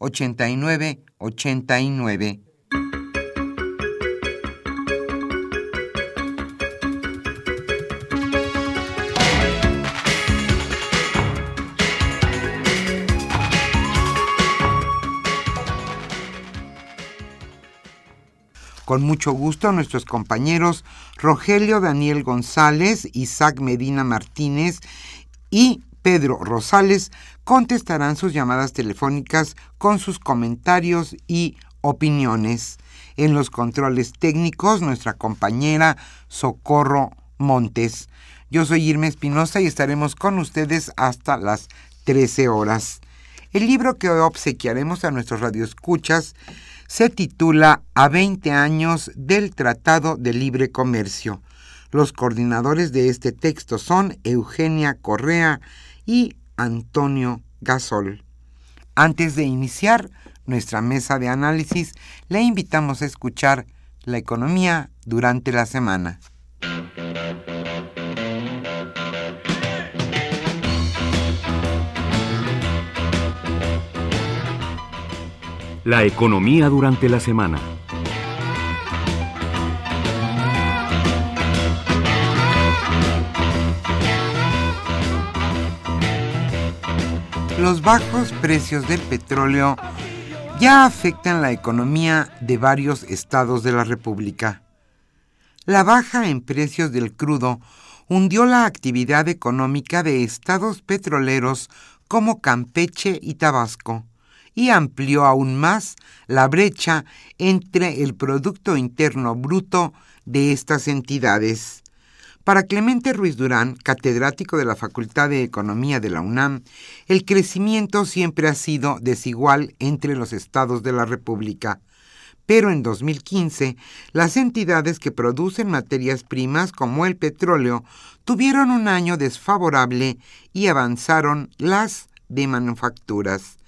5536 8989. Con mucho gusto nuestros compañeros Rogelio Daniel González, Isaac Medina Martínez y Pedro Rosales contestarán sus llamadas telefónicas con sus comentarios y opiniones. En los controles técnicos, nuestra compañera Socorro Montes. Yo soy Irma Espinosa y estaremos con ustedes hasta las 13 horas. El libro que hoy obsequiaremos a nuestros radioescuchas se titula A 20 años del Tratado de Libre Comercio. Los coordinadores de este texto son Eugenia Correa y Antonio Gasol. Antes de iniciar nuestra mesa de análisis, le invitamos a escuchar la economía durante la semana. La economía durante la semana. Los bajos precios del petróleo ya afectan la economía de varios estados de la República. La baja en precios del crudo hundió la actividad económica de estados petroleros como Campeche y Tabasco y amplió aún más la brecha entre el Producto Interno Bruto de estas entidades. Para Clemente Ruiz Durán, catedrático de la Facultad de Economía de la UNAM, el crecimiento siempre ha sido desigual entre los estados de la República. Pero en 2015, las entidades que producen materias primas como el petróleo tuvieron un año desfavorable y avanzaron las de manufacturas.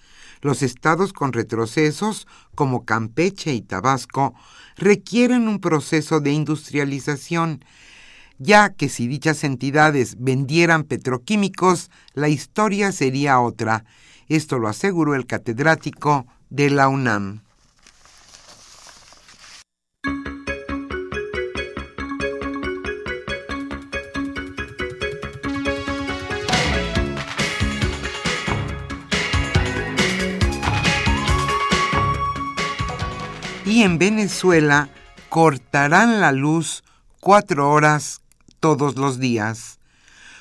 Los estados con retrocesos, como Campeche y Tabasco, requieren un proceso de industrialización, ya que si dichas entidades vendieran petroquímicos, la historia sería otra. Esto lo aseguró el catedrático de la UNAM. y en Venezuela cortarán la luz cuatro horas todos los días.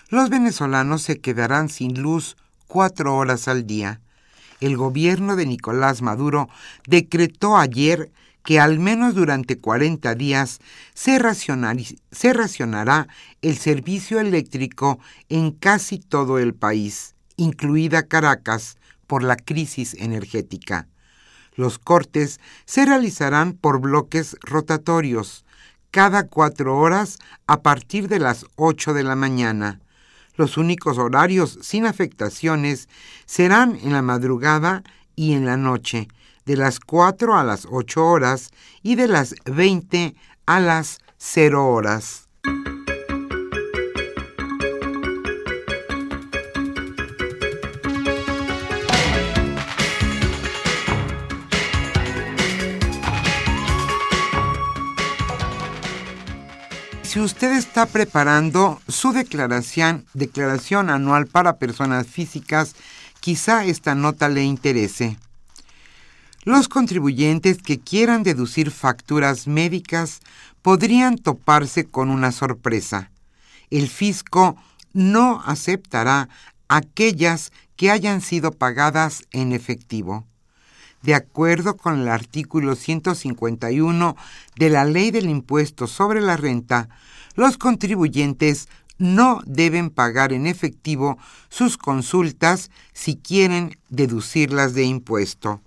Los venezolanos se quedarán sin luz cuatro horas al día. El gobierno de Nicolás Maduro decretó ayer que al menos durante 40 días se, se, racionará el servicio eléctrico en casi todo el país, incluida Caracas, por la crisis energética. Los cortes se realizarán por bloques rotatorios, cada cuatro horas a partir de las ocho de la mañana. Los únicos horarios sin afectaciones serán en la madrugada y en la noche, de las cuatro a las ocho horas y de las veinte a las 0 horas. Si usted está preparando su declaración, declaración anual para personas físicas, quizá esta nota le interese. Los contribuyentes que quieran deducir facturas médicas podrían toparse con una sorpresa. El fisco no aceptará aquellas que hayan sido pagadas en efectivo de acuerdo con el artículo 151 de la Ley del Impuesto sobre la Renta, los contribuyentes no deben pagar en efectivo sus consultas si quieren deducirlas de impuesto.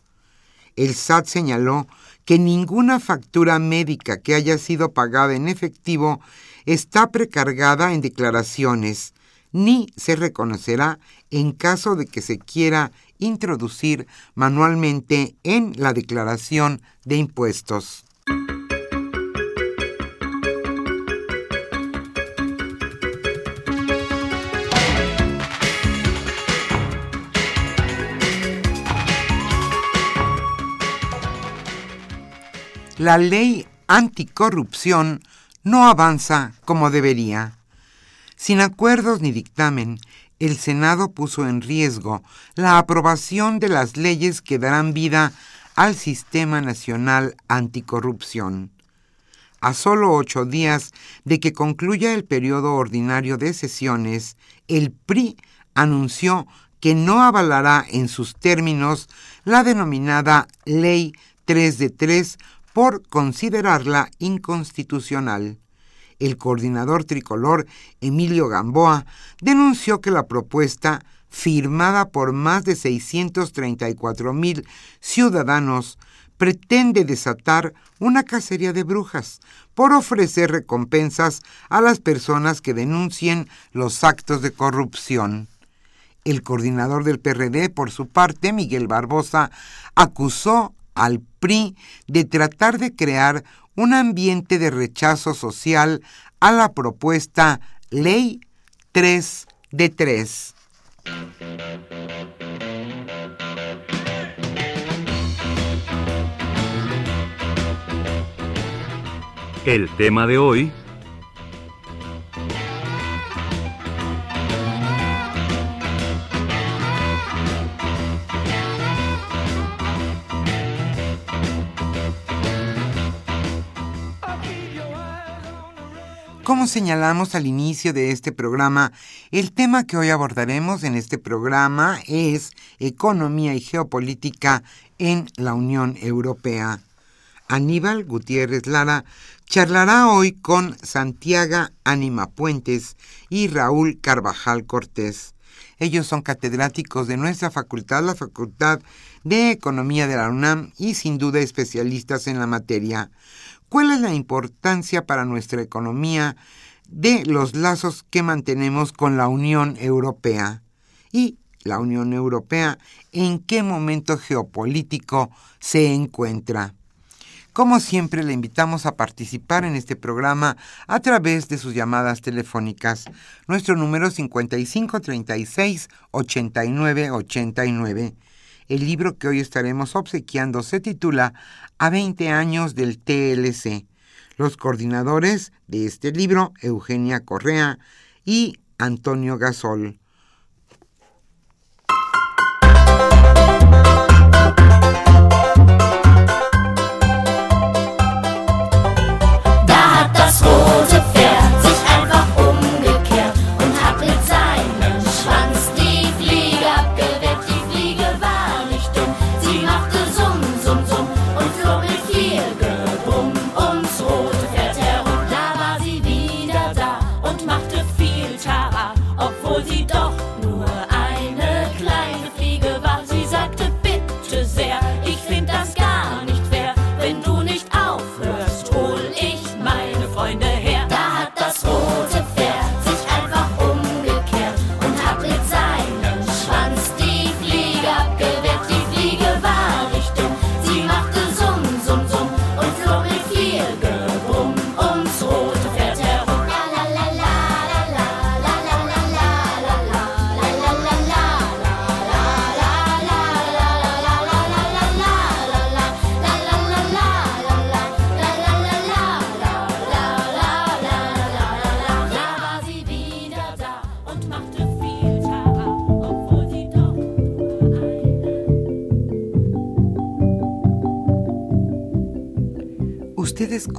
El SAT señaló que ninguna factura médica que haya sido pagada en efectivo está precargada en declaraciones, ni se reconocerá en caso de que se quiera introducir manualmente en la declaración de impuestos. La ley anticorrupción no avanza como debería. Sin acuerdos ni dictamen, el Senado puso en riesgo la aprobación de las leyes que darán vida al Sistema Nacional Anticorrupción. A solo ocho días de que concluya el periodo ordinario de sesiones, el PRI anunció que no avalará en sus términos la denominada Ley 3 de 3 por considerarla inconstitucional el coordinador tricolor Emilio Gamboa denunció que la propuesta, firmada por más de 634 mil ciudadanos, pretende desatar una cacería de brujas por ofrecer recompensas a las personas que denuncien los actos de corrupción. El coordinador del PRD, por su parte, Miguel Barbosa, acusó al PRI de tratar de crear un ambiente de rechazo social a la propuesta Ley 3 de 3. El tema de hoy Como señalamos al inicio de este programa, el tema que hoy abordaremos en este programa es Economía y Geopolítica en la Unión Europea. Aníbal Gutiérrez Lara charlará hoy con Santiago Ánima Puentes y Raúl Carvajal Cortés. Ellos son catedráticos de nuestra facultad, la Facultad de Economía de la UNAM, y sin duda especialistas en la materia. ¿Cuál es la importancia para nuestra economía de los lazos que mantenemos con la Unión Europea? Y la Unión Europea, ¿en qué momento geopolítico se encuentra? Como siempre, le invitamos a participar en este programa a través de sus llamadas telefónicas. Nuestro número 5536 8989. El libro que hoy estaremos obsequiando se titula A 20 años del TLC. Los coordinadores de este libro, Eugenia Correa y Antonio Gasol.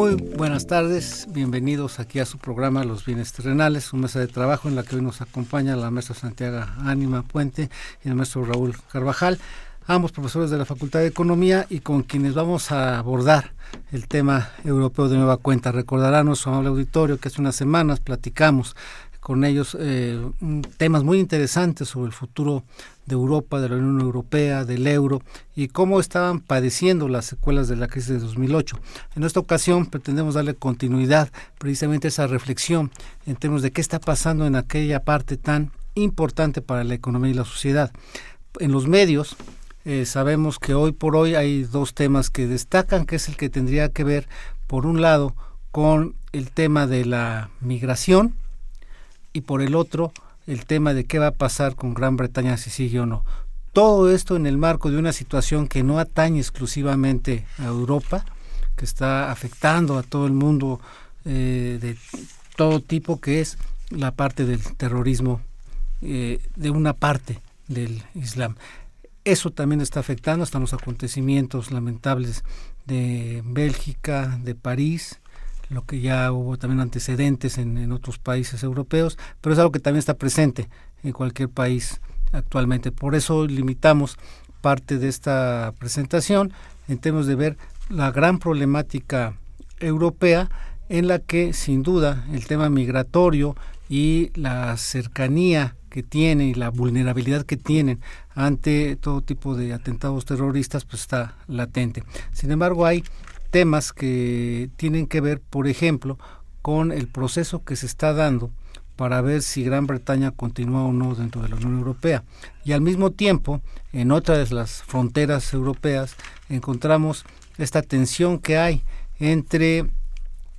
Muy buenas tardes, bienvenidos aquí a su programa Los Bienes Terrenales, su mesa de trabajo en la que hoy nos acompaña la maestra Santiago Ánima Puente y el maestro Raúl Carvajal, ambos profesores de la Facultad de Economía y con quienes vamos a abordar el tema europeo de nueva cuenta. Recordará nuestro amable auditorio que hace unas semanas platicamos con ellos eh, temas muy interesantes sobre el futuro de Europa, de la Unión Europea, del euro y cómo estaban padeciendo las secuelas de la crisis de 2008. En esta ocasión pretendemos darle continuidad precisamente a esa reflexión en términos de qué está pasando en aquella parte tan importante para la economía y la sociedad. En los medios eh, sabemos que hoy por hoy hay dos temas que destacan, que es el que tendría que ver, por un lado, con el tema de la migración, y por el otro el tema de qué va a pasar con Gran Bretaña si sigue o no. Todo esto en el marco de una situación que no atañe exclusivamente a Europa, que está afectando a todo el mundo eh, de todo tipo, que es la parte del terrorismo eh, de una parte del Islam. Eso también está afectando hasta los acontecimientos lamentables de Bélgica, de París, lo que ya hubo también antecedentes en, otros países europeos, pero es algo que también está presente en cualquier país actualmente. Por eso limitamos parte de esta presentación en términos de ver la gran problemática europea en la que sin duda el tema migratorio y la cercanía que tiene y la vulnerabilidad que tienen ante todo tipo de atentados terroristas pues está latente. Sin embargo, hay temas que tienen que ver, por ejemplo, con el proceso que se está dando para ver si Gran Bretaña continúa o no dentro de la Unión Europea. Y al mismo tiempo, en otras de las fronteras europeas, encontramos esta tensión que hay entre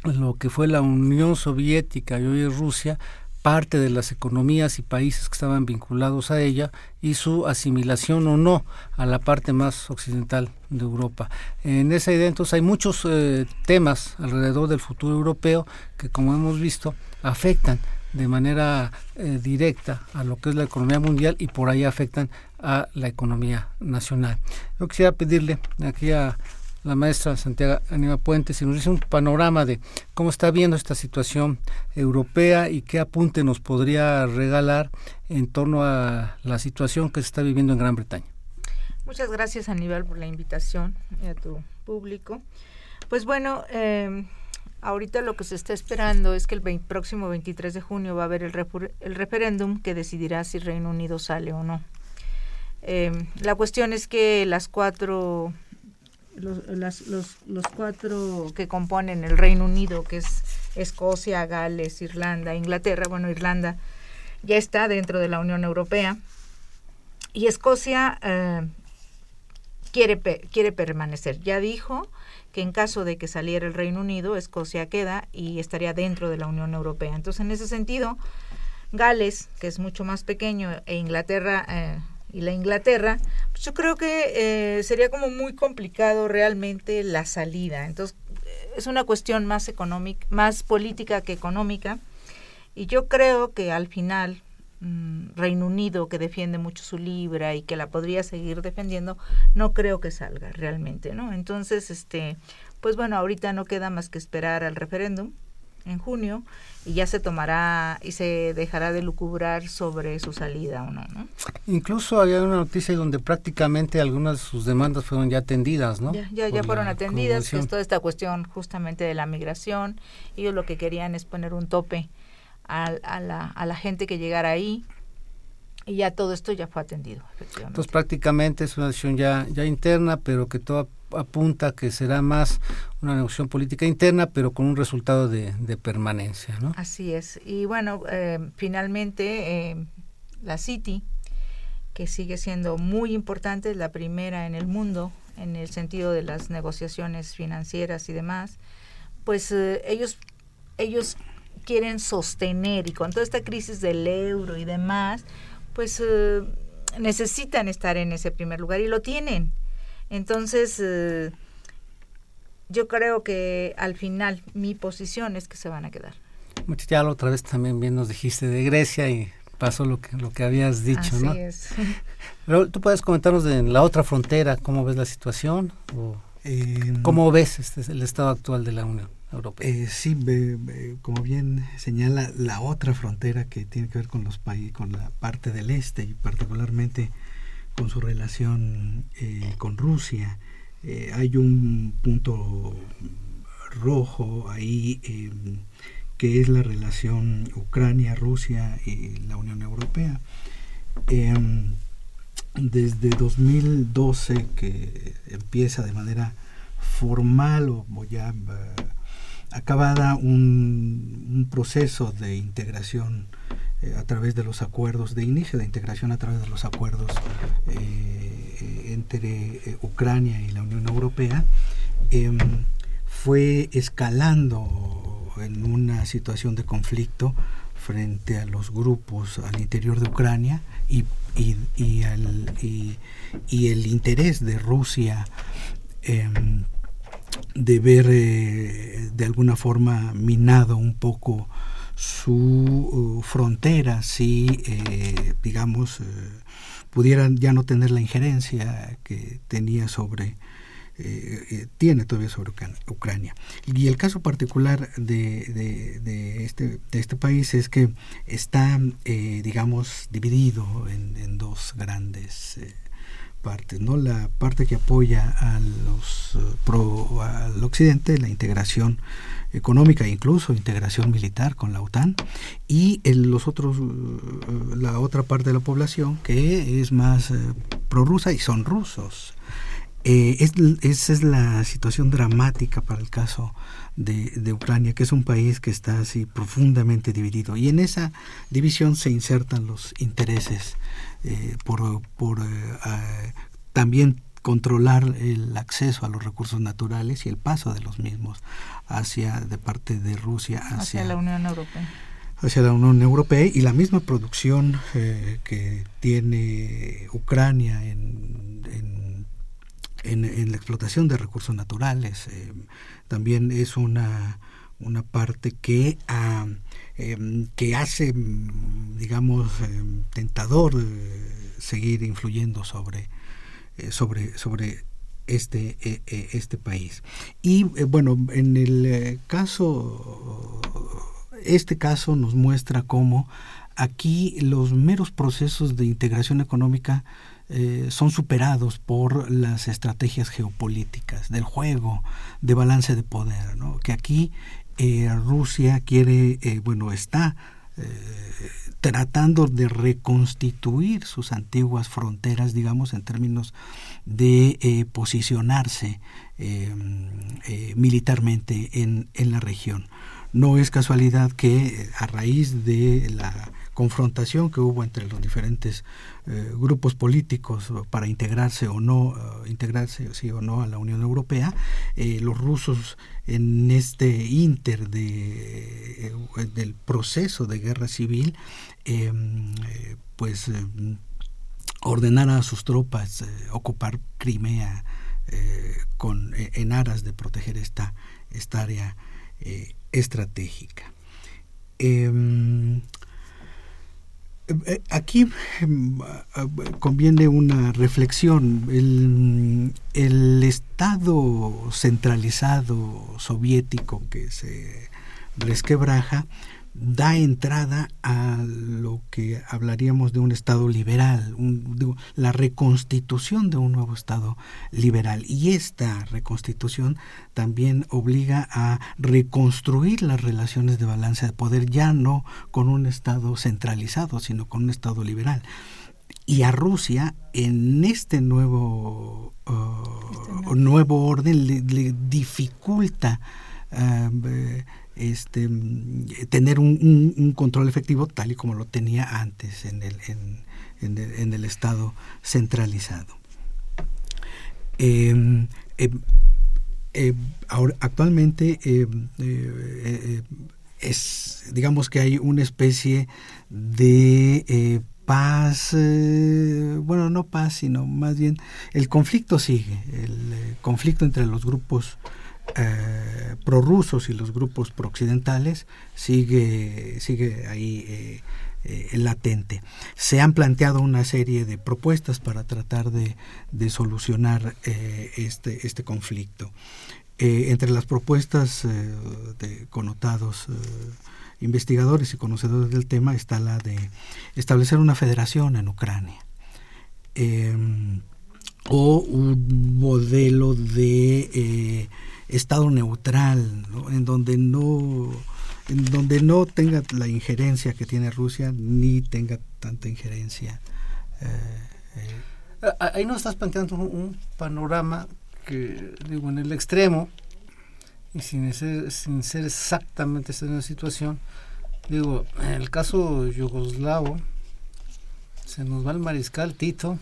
lo que fue la Unión Soviética y hoy Rusia parte de las economías y países que estaban vinculados a ella y su asimilación o no a la parte más occidental de Europa. En esa idea entonces hay muchos eh, temas alrededor del futuro europeo que como hemos visto afectan de manera eh, directa a lo que es la economía mundial y por ahí afectan a la economía nacional. Yo quisiera pedirle aquí a la maestra Santiago Aníbal Puente, si nos dice un panorama de cómo está viendo esta situación europea y qué apunte nos podría regalar en torno a la situación que se está viviendo en Gran Bretaña. Muchas gracias Aníbal por la invitación y a tu público. Pues bueno, eh, ahorita lo que se está esperando es que el próximo 23 de junio va a haber el, el, referéndum que decidirá si Reino Unido sale o no. Eh, la cuestión es que las cuatro los, los, los, cuatro que componen el Reino Unido, que es Escocia, Gales, Irlanda, Inglaterra, bueno, Irlanda ya está dentro de la Unión Europea y Escocia eh, quiere, quiere permanecer. Ya dijo que en caso de que saliera el Reino Unido, Escocia queda y estaría dentro de la Unión Europea. Entonces, en ese sentido, Gales, que es mucho más pequeño, e Inglaterra eh, y la Inglaterra, pues yo creo que eh, sería como muy complicado realmente la salida. Entonces, es una cuestión más económica, más política que económica. Y yo creo que al final mm, Reino Unido, que defiende mucho su libra y que la podría seguir defendiendo, no creo que salga realmente, ¿no? Entonces, este, pues bueno, ahorita no queda más que esperar al referéndum en junio y ya se tomará y se dejará de lucubrar sobre su salida o no, ¿no? Incluso había una noticia donde prácticamente algunas de sus demandas fueron ya atendidas, ¿no? Ya, ya, fueron atendidas, que es toda esta cuestión justamente de la migración. Ellos lo que querían es poner un tope a, a, la, a la gente que llegara ahí y ya todo esto ya fue atendido, efectivamente. Entonces prácticamente es una decisión ya, ya interna, pero que todo apunta que será más una negociación política interna, pero con un resultado de, permanencia. ¿no? Así es. Y bueno, eh, finalmente eh, la City, que sigue siendo muy importante, es la primera en el mundo en el sentido de las negociaciones financieras y demás, pues eh, ellos, ellos quieren sostener y con toda esta crisis del euro y demás, pues necesitan estar en ese primer lugar y lo tienen. Entonces, eh, yo creo que al final mi posición es que se van a quedar. Ya la otra vez también bien nos dijiste de Grecia y pasó lo que, lo que habías dicho, Así ¿no? es. Pero tú puedes comentarnos de la otra frontera, cómo ves la situación o Eh, cómo ves este, el estado actual de la Unión Europea. Eh, sí, ve- como bien señala, la otra frontera que tiene que ver con los países, con la parte del este y particularmente con su relación eh, con Rusia, eh, hay un punto rojo ahí eh, que es la relación Ucrania-Rusia y la Unión Europea. Em, desde 2012 que empieza de manera formal o, ya eh, acabada un proceso de integración eh, a través de los acuerdos, de inicio de integración a través de los acuerdos eh, entre eh, Ucrania y la Unión Europea, em, fue escalando en una situación de conflicto frente a los grupos al interior de Ucrania y, y, el interés de Rusia em, de ver de alguna forma minado un poco su uh, frontera si eh, digamos eh, pudieran ya no tener la injerencia que tenía sobre eh, eh, tiene todavía sobre Ucran- Ucrania. Y el caso particular de, de- este, de este país es que está, digamos, dividido en, en dos grandes partes. ¿no? La parte que apoya eh, al occidente, la integración económica incluso integración militar con la OTAN y el- los otros eh, la otra parte de la población que es más eh, prorrusa y son rusos eh, es, esa es la situación dramática para el caso de Ucrania, que es un país que está así profundamente dividido. Y en esa división se insertan los intereses eh, por, por eh, también controlar el acceso a los recursos naturales y el paso de los mismos hacia de parte de Rusia hacia, hacia la Unión Europea. hacia la Unión Europea y la misma producción eh, que tiene Ucrania en, en, en- en la explotación de recursos naturales eh, también es una, una parte que, ah, em, que hace, mm, digamos, em, tentador eh, seguir influyendo sobre, eh, sobre, sobre este, eh, este país. Y bueno, en el caso, este caso nos muestra cómo aquí los meros procesos de integración económica son superados por las estrategias geopolíticas del juego de balance de poder, ¿no? que aquí eh, Rusia quiere, eh, bueno, está eh, tratando de reconstituir sus antiguas fronteras, digamos, en términos de eh, posicionarse eh, eh, militarmente en, en la región. No es casualidad que a raíz de la confrontación que hubo entre los diferentes eh, grupos políticos para integrarse o no, uh, integrarse sí o no a la Unión Europea, eh, los rusos en este inter de, eh, del proceso de guerra civil, eh, pues ordenar a sus tropas ocupar Crimea con, en aras de proteger esta, esta área estratégica. Eh, aquí conviene una reflexión. El, el, Estado centralizado soviético que se resquebraja da entrada a lo que hablaríamos de un Estado liberal, un, la reconstitución de un nuevo Estado liberal. Y esta reconstitución también obliga a reconstruir las relaciones de balance de poder, ya no con un Estado centralizado, sino con un Estado liberal. Y a Rusia, en este nuevo, uh, nuevo orden, le, le dificulta uh, este, tener un, control efectivo tal y como lo tenía antes en el, Estado centralizado. Eh, eh, eh, ahora, actualmente es, digamos que hay una especie de eh, paz, eh, bueno, no paz, sino más bien el conflicto sigue, el eh, conflicto entre los grupos eh, prorrusos y los grupos prooccidentales sigue, sigue ahí latente. Se han planteado una serie de propuestas para tratar de, de solucionar este, este conflicto. entre las propuestas de connotados investigadores y conocedores del tema está la de establecer una federación en Ucrania o un modelo de eh, estado neutral en donde no en donde no tenga la injerencia que tiene Rusia ni tenga tanta injerencia eh, eh. ahí nos estás planteando un, panorama que digo en el extremo y sin ser, sin ser exactamente una situación, digo, en el caso yugoslavo, se nos va el mariscal Tito,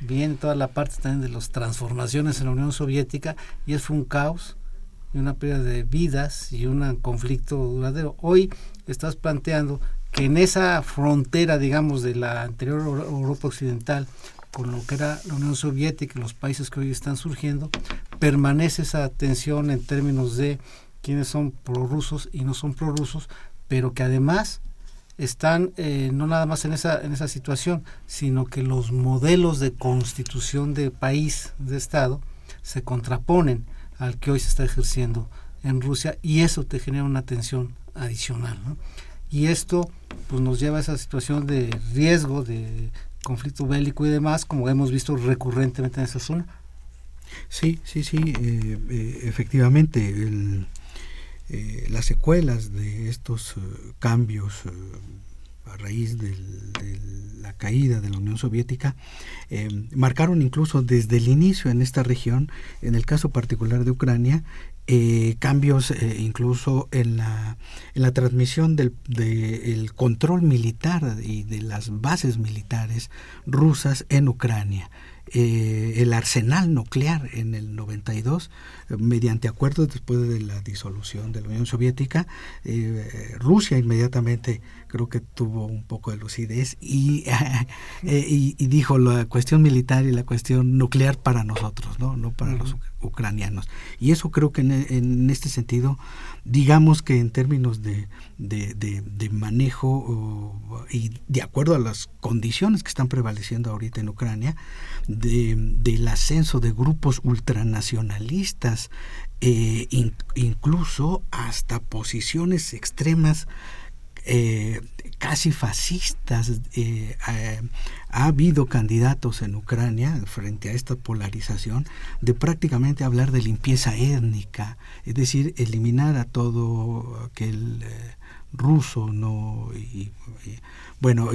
viene toda la parte también de las transformaciones en la Unión Soviética y es un caos y una pérdida de vidas y un conflicto duradero. Hoy estás planteando que en esa frontera, digamos, de la anterior Europa Occidental, con lo que era la Unión Soviética y los países que hoy están surgiendo, permanece esa tensión en términos de quiénes son prorrusos y no son prorrusos, pero que además están eh, no nada más en esa, en esa situación, sino que los modelos de constitución de país, de Estado, se contraponen al que hoy se está ejerciendo en Rusia y eso te genera una tensión adicional. Y esto pues, nos lleva a esa situación de riesgo, de conflicto bélico y demás, como hemos visto recurrentemente en esa zona. Sí, sí, sí, eh, eh, efectivamente, el, eh, las secuelas de estos cambios a raíz de la caída de la Unión Soviética marcaron incluso desde el inicio en esta región, en el caso particular de Ucrania, cambios incluso en la, en la transmisión del de control militar y de las bases militares rusas en Ucrania. Eh, el arsenal nuclear en el 92, mediante acuerdos después de la disolución de la Unión Soviética. Eh, Rusia inmediatamente creo que tuvo un poco de lucidez y, eh, y, dijo la cuestión militar y la cuestión nuclear para nosotros, no, no para los ucranianos. Y eso creo que en, este sentido, digamos que en términos de, de, manejo y de acuerdo a las condiciones que están prevaleciendo ahorita en Ucrania, del ascenso de grupos ultranacionalistas, eh, incluso hasta posiciones extremas eh, casi fascistas. Eh, ha habido candidatos en Ucrania frente a esta polarización de prácticamente hablar de limpieza étnica, es decir, eliminar a todo aquel ruso, no y, bueno,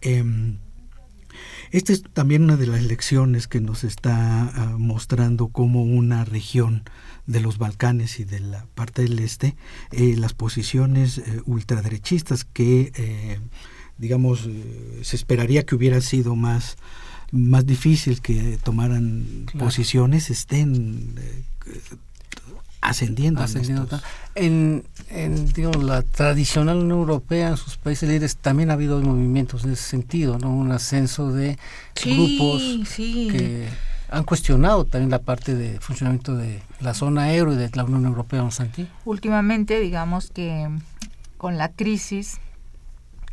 em, esta es también una de las lecciones que nos está ah, mostrando como una región de los Balcanes y de la parte del este, eh, las posiciones eh, ultraderechistas que, eh, digamos, se esperaría que hubiera sido más, más difícil que tomaran posiciones, estén ascendiendo. En, en, digamos, la tradicional Unión Europea, en sus países líderes, también ha habido movimientos en ese sentido, ¿no? Un ascenso de grupos que han cuestionado también la parte de funcionamiento de la zona euro y de la Unión Europea, ¿no, Santi? Últimamente, digamos que con la crisis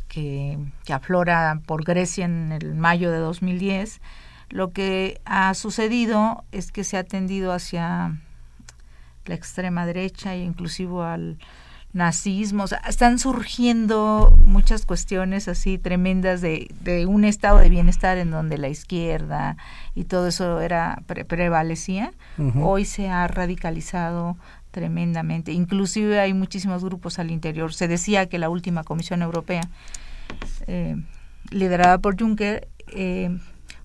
que, que aflora por Grecia en el mayo de 2010, lo que ha sucedido es que se ha tendido hacia la extrema derecha e inclusive al nazismo. están surgiendo muchas cuestiones así tremendas de, de, un estado de bienestar en donde la izquierda y todo eso era prevalecía. Hoy se ha radicalizado tremendamente. Inclusive hay muchísimos grupos al interior. Se decía que la última Comisión Europea, eh, liderada por Juncker, eh,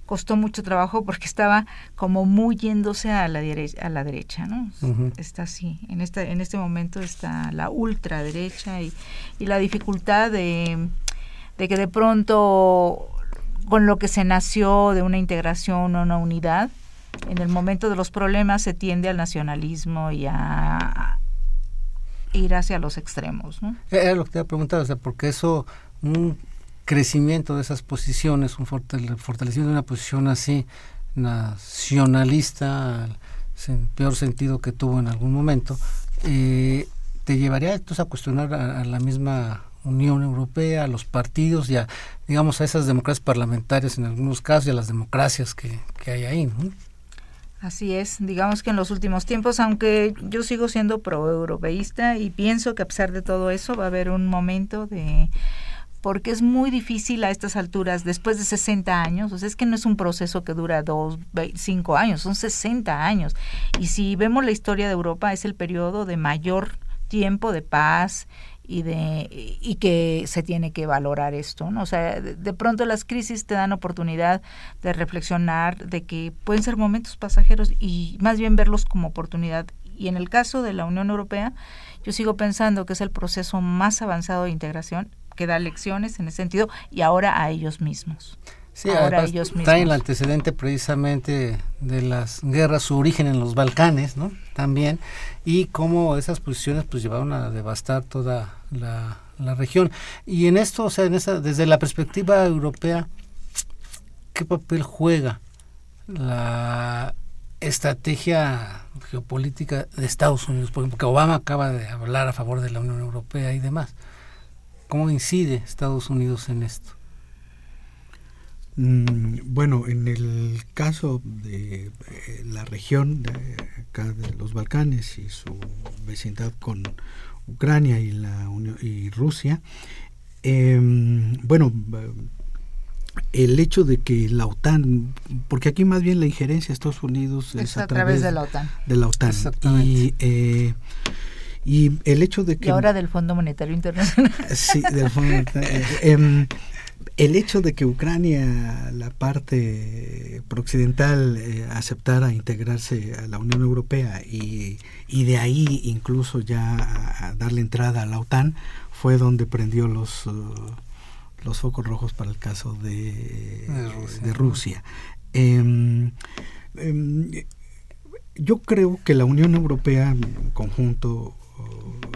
costó mucho trabajo porque estaba como muy yéndose a la derecha, a la derecha, ¿no? Está así. En este, en este momento está la ultraderecha y, y la dificultad de, de que de pronto con lo que se nació de una integración o una unidad, en el momento de los problemas se tiende al nacionalismo y a, ir hacia los extremos. ¿no? Era lo que te iba a preguntar, o sea, porque eso, un crecimiento de esas posiciones, un fortalecimiento de una posición así nacionalista, en peor sentido que tuvo en algún momento, eh, te llevaría entonces a cuestionar a, la misma Unión Europea, a los partidos y a, digamos, a esas democracias parlamentarias en algunos casos y a las democracias que, que hay ahí, ¿no? Así es, digamos que en los últimos tiempos, aunque yo sigo siendo pro-europeísta y pienso que a pesar de todo eso va a haber un momento de porque es muy difícil a estas alturas, después de 60 años, o sea, es que no es un proceso que dura dos, cinco años, son 60 años. Y si vemos la historia de Europa, es el periodo de mayor tiempo de paz y de y que se tiene que valorar esto, ¿no? O sea, de, pronto las crisis te dan oportunidad de reflexionar de que pueden ser momentos pasajeros y más bien verlos como oportunidad. Y en el caso de la Unión Europea, yo sigo pensando que es el proceso más avanzado de integración que da lecciones en ese sentido y ahora a ellos mismos. Sí, ahora ellos mismos. el antecedente precisamente de las guerras, su origen en los Balcanes, ¿no? También, y cómo esas posiciones pues llevaron a devastar toda la, región. Y en esto, o sea, en esa, desde la perspectiva europea, ¿qué papel juega la estrategia geopolítica de Estados Unidos? Porque Obama acaba de hablar a favor de la Unión Europea y demás. ¿Cómo incide Estados Unidos en esto? Mm, bueno, en el caso de eh, la región de, acá de los Balcanes y su vecindad con Ucrania y, la y Rusia, em, bueno, el hecho de que la OTAN, porque aquí más bien la injerencia de Estados Unidos es, a, través, de la OTAN. De la OTAN. Y eh, y el hecho de que... Y ahora del Fondo Monetario Internacional. Sí, del Fondo Monetario. Eh, em, el hecho de que Ucrania, la parte prooccidental, eh, aceptara integrarse a la Unión Europea y, y de ahí incluso ya darle entrada a la OTAN, fue donde prendió los, uh, los focos rojos para el caso de, de Rusia. Em, em, yo creo que la Unión Europea en conjunto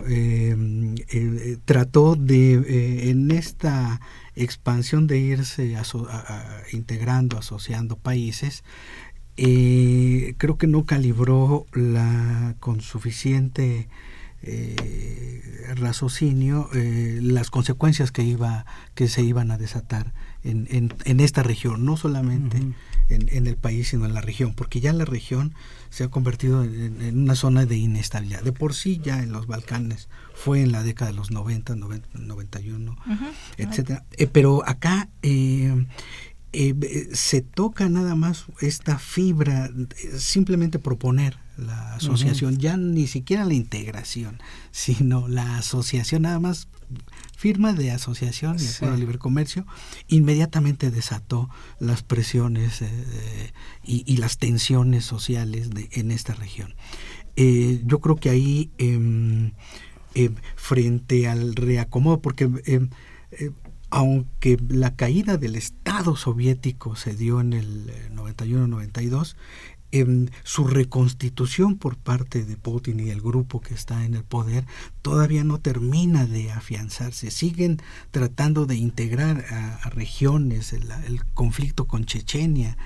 eh, eh, trató de, eh, en esta expansión de irse integrando, asociando países, creo que no calibró la con suficiente raciocinio las consecuencias que iba que se iban a desatar en, en, esta región, no solamente en, en, el país, sino en la región, porque ya la región se ha convertido en, una zona de inestabilidad. De por sí ya en los Balcanes fue en la década de los 90, 91, etcétera. Eh, pero acá eh, eh, se toca nada más esta fibra, simplemente proponer la asociación, ya ni siquiera la integración, sino la asociación, nada más firma de asociación de acuerdo libre comercio inmediatamente desató las presiones eh, y, las tensiones sociales de, en esta región. Eh, yo creo que ahí, em, em, frente al reacomodo, porque em, eh, aunque la caída del Estado soviético se dio en el 91-92, su reconstitución por parte de Putin y el grupo que está en el poder todavía no termina de afianzarse. Siguen tratando de integrar a, regiones, el, conflicto con Chechenia.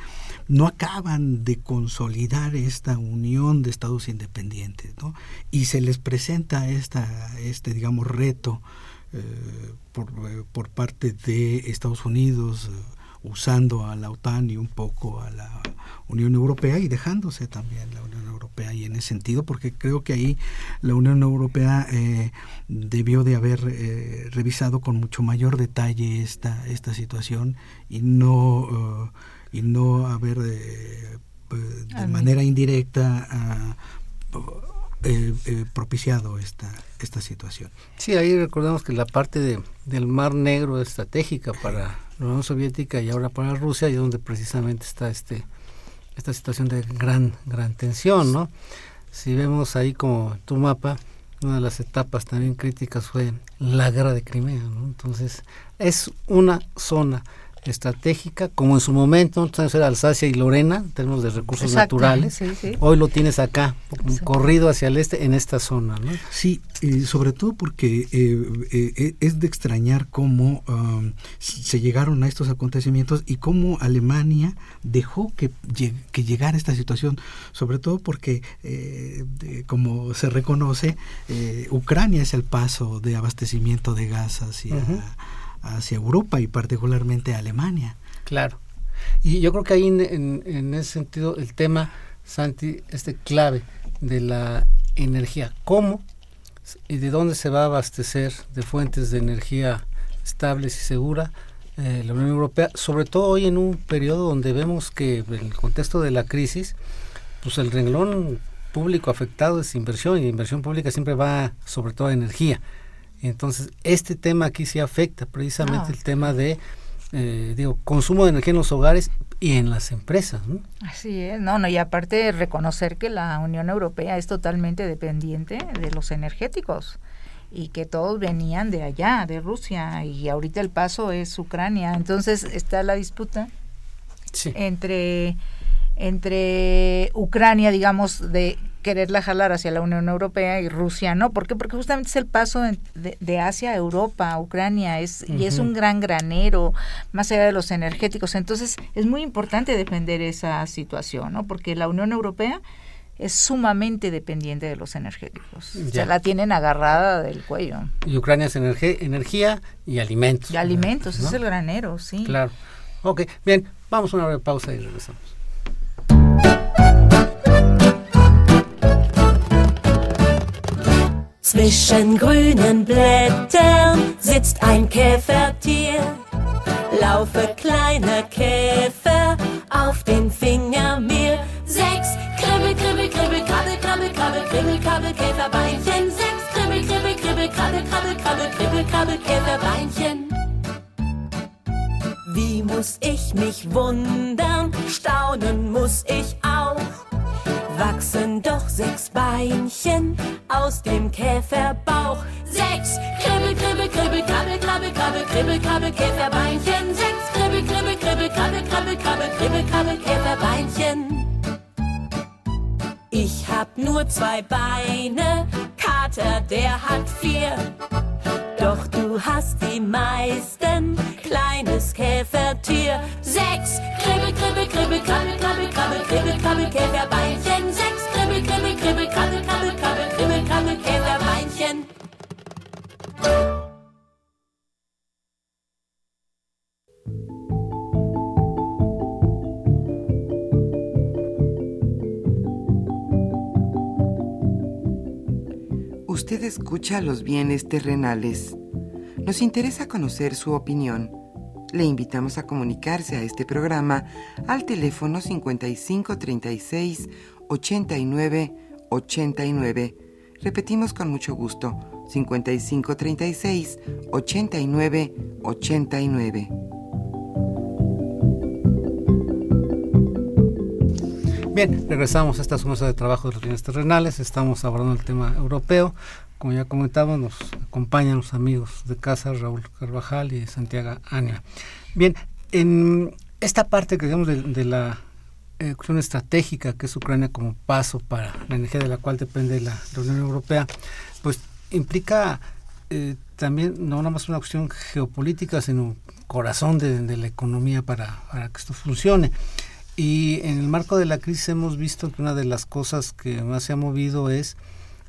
No acaban de consolidar esta unión de estados independientes, ¿no? Y se les presenta esta, este, digamos, reto eh, por, eh, por, parte de Estados Unidos, eh, usando a la OTAN y un poco a la Unión Europea y dejándose también la Unión Europea y en ese sentido porque creo que ahí la Unión Europea eh, debió de haber eh, revisado con mucho mayor detalle esta esta situación y no eh, y no haber de manera indirecta ah, propiciado esta esta situación. Sí, ahí recordamos que la parte de, del Mar Negro es estratégica para la Unión Soviética y ahora para Rusia, y donde precisamente está este esta situación de gran gran tensión, ¿no? Si vemos ahí como tu mapa, una de las etapas también críticas fue la guerra de Crimea, ¿no? Entonces, es una zona estratégica, como en su momento, entonces era Alsacia y Lorena, en términos de recursos naturales. Hoy lo tienes acá, corrido hacia el este, en esta zona. ¿no? Sí, sobre todo porque eh, eh, es de extrañar cómo um, se llegaron a estos acontecimientos y cómo Alemania dejó que, que llegara esta situación, sobre todo porque, eh, como se reconoce, Ucrania es el paso de abastecimiento de gas hacia hacia Europa y particularmente Alemania. Claro. Y yo creo que ahí en, ese sentido el tema, Santi, este clave de la energía, cómo y de dónde se va a abastecer de fuentes de energía estables y segura eh, la Unión Europea, sobre todo hoy en un periodo donde vemos que en el contexto de la crisis, pues el renglón público afectado es inversión y inversión pública siempre va sobre todo a energía. Entonces, este tema aquí sí afecta precisamente ah. el tema de, eh, digo, consumo de energía en los hogares y en las empresas. ¿no? Así es, no, no, y aparte reconocer que la Unión Europea es totalmente dependiente de los energéticos y que todos venían de allá, de Rusia, y ahorita el paso es Ucrania. Entonces está la disputa entre entre Ucrania, digamos, de quererla jalar hacia la Unión Europea y Rusia no. ¿Por qué? Porque justamente es el paso de, Asia a Europa, Ucrania, es, y es un gran granero, más allá de los energéticos. Entonces es muy importante defender esa situación, ¿no? Porque la Unión Europea es sumamente dependiente de los energéticos. Ya. la tienen agarrada del cuello. Y Ucrania es energía y alimentos. Y alimentos, es el granero, sí. Claro. Ok, bien, vamos a una breve pausa y regresamos. Zwischen grünen Blättern sitzt ein Käfertier. Laufe kleiner Käfer auf den Finger mir. Sechs Kribbel, Kribbel, Kribbel, Krabbel, Krabbel, Krabbel, Kribbel, Krabbel, Käferbeinchen. Sechs Kribbel, Kribbel, Kribbel, Krabbel, Krabbel, Krabbel, Kribbel, Krabbel, Käferbeinchen. Wie muss ich mich wundern? Staunen muss ich auch wachsen doch sechs Beinchen aus dem Käferbauch. Sechs Kribbel, Kribbel, Kribbel, Krabbel, Krabbel, Krabbel, Kribbel, Krabbel, Käferbeinchen. Sechs Kribbel, Kribbel, Kribbel, Krabbel, Krabbel, Krabbel, Kribbel, Krabbel, Käferbeinchen. Ich hab nur zwei Beine, Kater, der hat vier. Doch du hast die meisten, kleines Käfertier. Sechs, kribbel, kribbel, kribbel, krabbel, krabbel, krabbel, kribbel, krabbel, Käferbeinchen. Sechs, kribbel, kribbel, kribbel, krabbel, krabbel, krabbel, kribbel, krabbel, Käferbeinchen. Usted escucha los bienes terrenales. Nos interesa conocer su opinión. Le invitamos a comunicarse a este programa al teléfono 5536 89 89. Repetimos con mucho gusto, 5536 89 89. Bien, regresamos a esta mesa de trabajo de los bienes terrenales. Estamos abordando el tema europeo. Como ya comentaba, nos acompañan los amigos de casa, Raúl Carvajal y Santiago Ania. Bien, en esta parte que digamos de, la eh, cuestión estratégica que es Ucrania como paso para la energía de la cual depende la, Unión Europea, pues implica eh, también no nada más una cuestión geopolítica, sino corazón de, la economía para, para que esto funcione. Y en el marco de la crisis hemos visto que una de las cosas que más se ha movido es,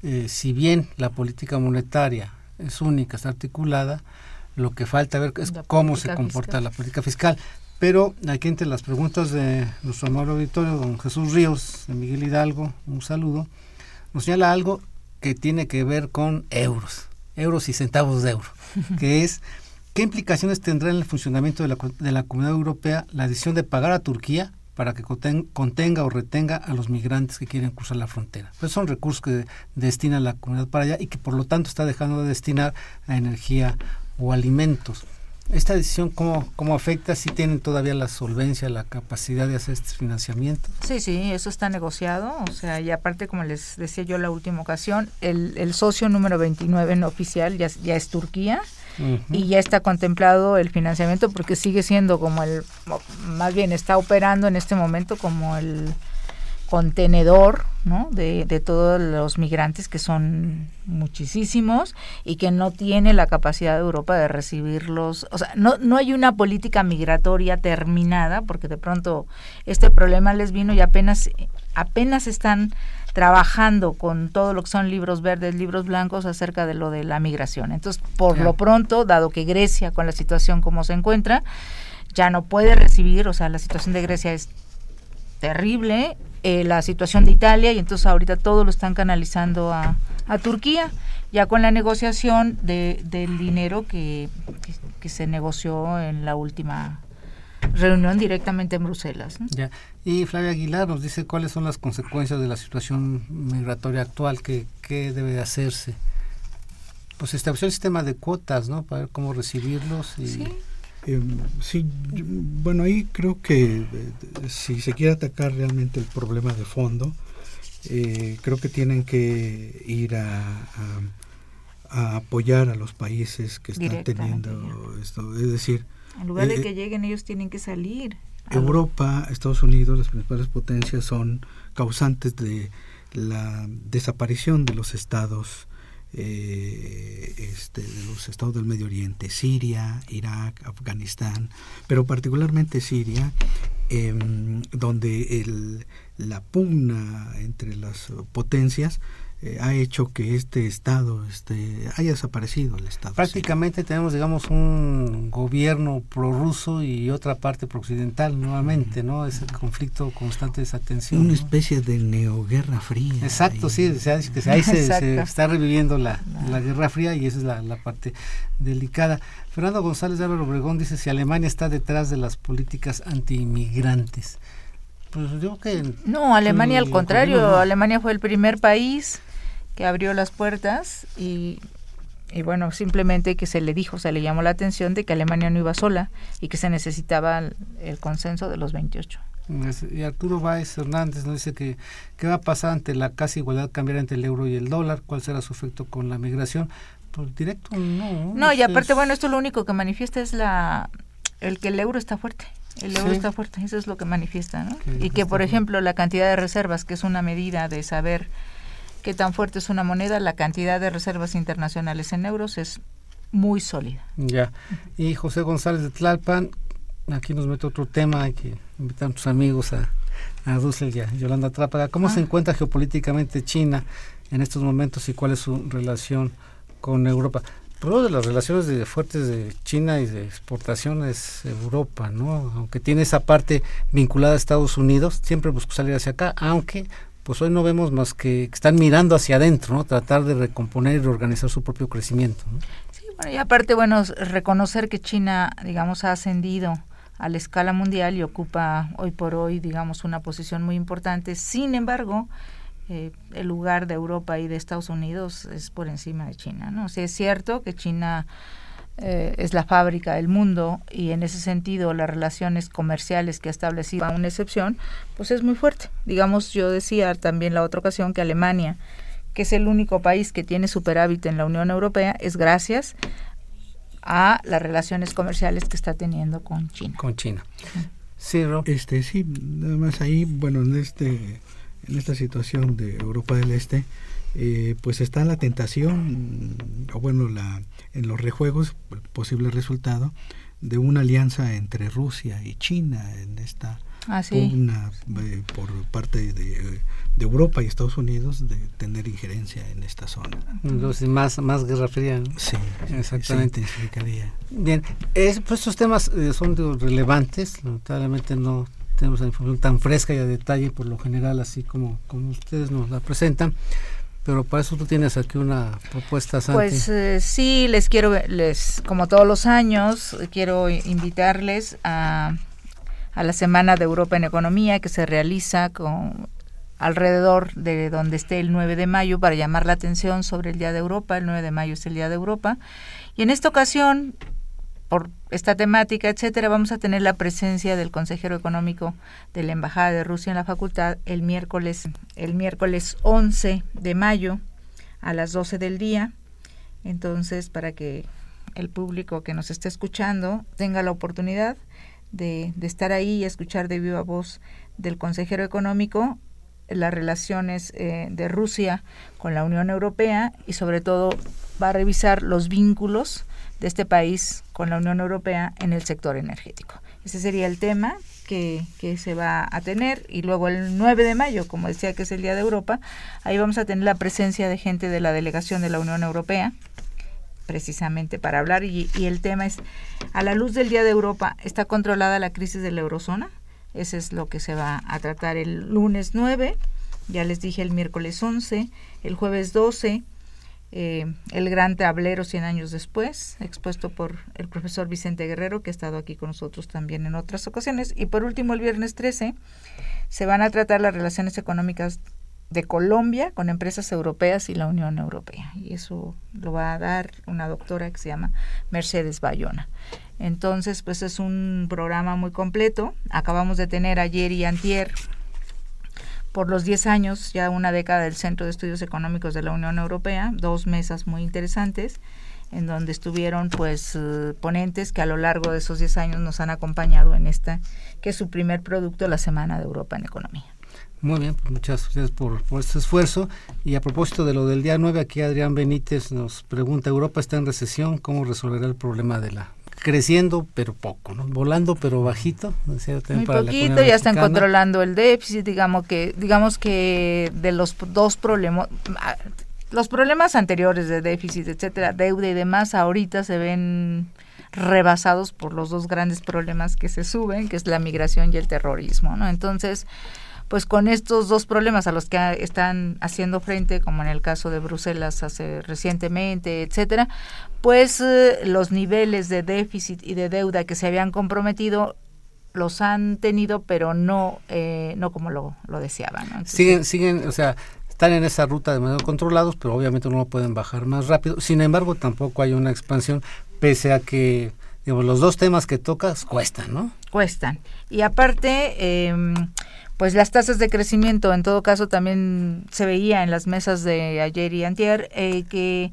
eh, si bien la política monetaria es única, está articulada, lo que falta ver es cómo se comporta la política fiscal. Pero aquí entre las preguntas de nuestro amable auditorio, don Jesús Ríos, de Miguel Hidalgo, un saludo, nos señala algo que tiene que ver con euros, euros y centavos de euro, que es qué implicaciones tendrá en el funcionamiento de la, de la Comunidad Europea la decisión de pagar a Turquía para que contenga o retenga a los migrantes que quieren cruzar la frontera. Pues son recursos que destina la comunidad para allá y que por lo tanto está dejando de destinar a energía o alimentos. ¿Esta decisión cómo, cómo afecta? ¿Si tienen todavía la solvencia, la capacidad de hacer estos financiamientos? Sí, sí, eso está negociado. O sea, y aparte, como les decía yo la última ocasión, el, el socio número 29 no oficial ya, ya es Turquía y ya está contemplado el financiamiento porque sigue siendo como el, más bien está operando en este momento como el contenedor ¿no? de, de todos los migrantes que son muchísimos y que no tiene la capacidad de Europa de recibirlos. O sea, no, no hay una política migratoria terminada porque de pronto este problema les vino y apenas, apenas están trabajando con todo lo que son libros verdes, libros blancos acerca de lo de la migración. Entonces, por lo pronto, dado que Grecia, con la situación como se encuentra, ya no puede recibir, o sea, la situación de Grecia es terrible, eh, la situación de Italia y entonces ahorita todo lo están canalizando a, a Turquía, ya con la negociación de, del dinero que, que, se negoció en la última reunión directamente en Bruselas. Ya. Y Flavia Aguilar nos dice cuáles son las consecuencias de la situación migratoria actual, qué, qué debe hacerse. Pues establecer el sistema de cuotas, ¿no? Para ver cómo recibirlos y... Sí. Eh, sí, bueno, ahí creo que eh, si se quiere atacar realmente el problema de fondo, eh, creo que tienen que ir a, a, apoyar a los países que están teniendo esto. Es decir, en lugar de que lleguen, ellos tienen que salir. Europa, Estados Unidos, las principales potencias son causantes de la desaparición de los estados eh, este, de los estados del Medio Oriente, Siria, Irak, Afganistán, pero particularmente Siria, eh, donde el, la pugna entre las potencias eh, ha hecho que este Estado este, haya desaparecido el Estado. Prácticamente tenemos, digamos, un gobierno prorruso y otra parte pro-occidental nuevamente, ¿no? Es el conflicto constante de esa tensión. Una especie de neoguerra fría. Exacto, sí, se que ahí se, está reviviendo la, la, Guerra Fría y esa es la, la parte delicada. Fernando González de Álvaro Obregón dice si Alemania está detrás de las políticas anti-inmigrantes. Pues yo que... No, Alemania al contrario, Alemania fue el primer país que abrió las puertas y, y bueno, simplemente que se le dijo, se le llamó la atención de que Alemania no iba sola y que se necesitaba el, consenso de los 28. Y Arturo Báez Hernández nos dice que qué va a pasar ante la casi igualdad cambiar entre el euro y el dólar, cuál será su efecto con la migración. Pues directo no. No, y aparte, bueno, esto lo único que manifiesta es la el que el euro está fuerte. El euro está fuerte, eso es lo que manifiesta, ¿no? y que, por ejemplo, la cantidad de reservas, que es una medida de saber qué tan fuerte es una moneda, la cantidad de reservas internacionales en euros es muy sólida. Ya. Y José González de Tlalpan, aquí nos mete otro tema, hay que invitar a tus amigos a, a Dussel y a Yolanda Trápaga. ¿Cómo se ah. encuentra geopolíticamente China en estos momentos y cuál es su relación con Europa? Pero de las relaciones de, fuertes de China y de exportación es Europa, ¿no? Aunque tiene esa parte vinculada a Estados Unidos, siempre busca salir hacia acá, aunque pues hoy no vemos más que, están mirando hacia adentro, ¿no? Tratar de recomponer y reorganizar su propio crecimiento. Sí, y aparte, bueno, reconocer que China, digamos, ha ascendido a la escala mundial y ocupa hoy por hoy, digamos, una posición muy importante. Sin embargo, eh, el lugar de Europa y de Estados Unidos es por encima de China, ¿no? O es cierto que China eh, es la fábrica del mundo y en ese sentido las relaciones comerciales que ha establecido, a una excepción, pues es muy fuerte. Digamos, yo decía también la otra ocasión que Alemania, que es el único país que tiene superávit en la Unión Europea, es gracias a las relaciones comerciales que está teniendo con China. Con China. Sí, Este, sí, nada más ahí, bueno, en este en esta situación de Europa del Este, eh, pues está la tentación, o bueno, la, en los rejuegos, el posible resultado de una alianza entre Rusia y China en esta ah, pugna eh, por parte de, Europa y Estados Unidos de tener injerencia en esta zona. Entonces, más, más guerra fría. Sí, exactamente. Bien, es, pues estos temas eh, son relevantes, lamentablemente no tenemos la información tan fresca y a detalle por lo general así como, como ustedes nos la presentan pero para eso tú tienes aquí una propuesta, Santi. Pues eh, sí, les quiero, les como todos los años, quiero invitarles a, a la Semana de Europa en Economía que se realiza con alrededor de donde esté el 9 de mayo para llamar la atención sobre el Día de Europa. El 9 de mayo es el Día de Europa. Y en esta ocasión por esta temática, etcétera, vamos a tener la presencia del consejero económico de la Embajada de Rusia en la facultad el miércoles, el miércoles 11 de mayo a las 12 del día. Entonces, para que el público que nos está escuchando tenga la oportunidad de, de estar ahí y escuchar de viva voz del consejero económico las relaciones eh, de Rusia con la Unión Europea y sobre todo va a revisar los vínculos de este país con la Unión Europea en el sector energético. Ese sería el tema que, que, se va a tener y luego el 9 de mayo, como decía que es el Día de Europa, ahí vamos a tener la presencia de gente de la delegación de la Unión Europea precisamente para hablar y, y el tema es, a la luz del Día de Europa, ¿está controlada la crisis de la eurozona? Ese es lo que se va a tratar el lunes 9, ya les dije el miércoles 11, el jueves 12, eh, el gran tablero 100 años después, expuesto por el profesor Vicente Guerrero, que ha estado aquí con nosotros también en otras ocasiones. Y por último, el viernes 13, se van a tratar las relaciones económicas de Colombia con empresas europeas y la Unión Europea. Y eso lo va a dar una doctora que se llama Mercedes Bayona. Entonces, pues es un programa muy completo. Acabamos de tener ayer y antier por los 10 años, ya una década del Centro de Estudios Económicos de la Unión Europea, dos mesas muy interesantes en donde estuvieron pues uh, ponentes que a lo largo de esos 10 años nos han acompañado en esta que es su primer producto la Semana de Europa en Economía. Muy bien, pues muchas gracias por, por este esfuerzo. Y a propósito de lo del día 9, aquí Adrián Benítez nos pregunta, ¿Europa está en recesión? ¿Cómo resolverá el problema de la creciendo pero poco, ¿no? volando pero bajito. Muy poquito, ya están controlando el déficit, digamos que, digamos que de los dos problemas, ah, los problemas anteriores de déficit, etcétera, deuda y demás, ahorita se ven rebasados por los dos grandes problemas que se suben, que es la migración y el terrorismo, ¿no? Entonces, pues con estos dos problemas a los que están haciendo frente, como en el caso de Bruselas hace recientemente, etcétera, pues eh, los niveles de déficit y de deuda que se habían comprometido los han tenido, pero no eh, no como lo, lo deseaban. siguen, siguen, o sea, están en esa ruta de manera controlados, pero obviamente no lo pueden bajar más rápido. Sin embargo, tampoco hay una expansión, pese a que digamos, los dos temas que tocas cuestan, ¿no? Cuestan. Y aparte, eh, pues las tasas de crecimiento, en todo caso, también se veía en las mesas de ayer y antier, eh, que